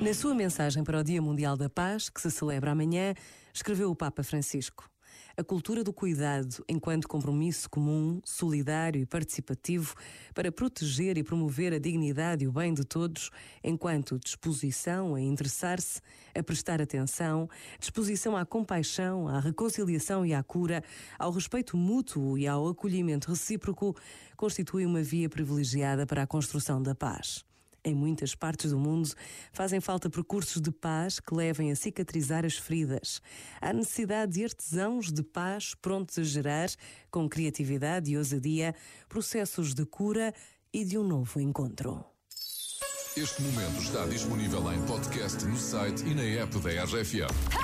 Na sua mensagem para o Dia Mundial da Paz, que se celebra amanhã, escreveu o Papa Francisco. A cultura do cuidado, enquanto compromisso comum, solidário e participativo para proteger e promover a dignidade e o bem de todos, enquanto disposição a interessar-se, a prestar atenção, disposição à compaixão, à reconciliação e à cura, ao respeito mútuo e ao acolhimento recíproco, constitui uma via privilegiada para a construção da paz. Em muitas partes do mundo, fazem falta percursos de paz que levem a cicatrizar as feridas. Há necessidade de artesãos de paz prontos a gerar, com criatividade e ousadia, processos de cura e de um novo encontro. Este momento está disponível em podcast no site e na app da RFM.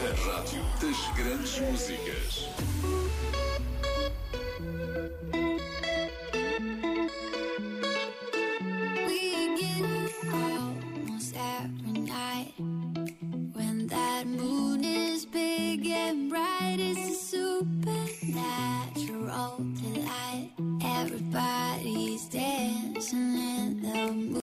A rádio das grandes músicas. bright is a super light.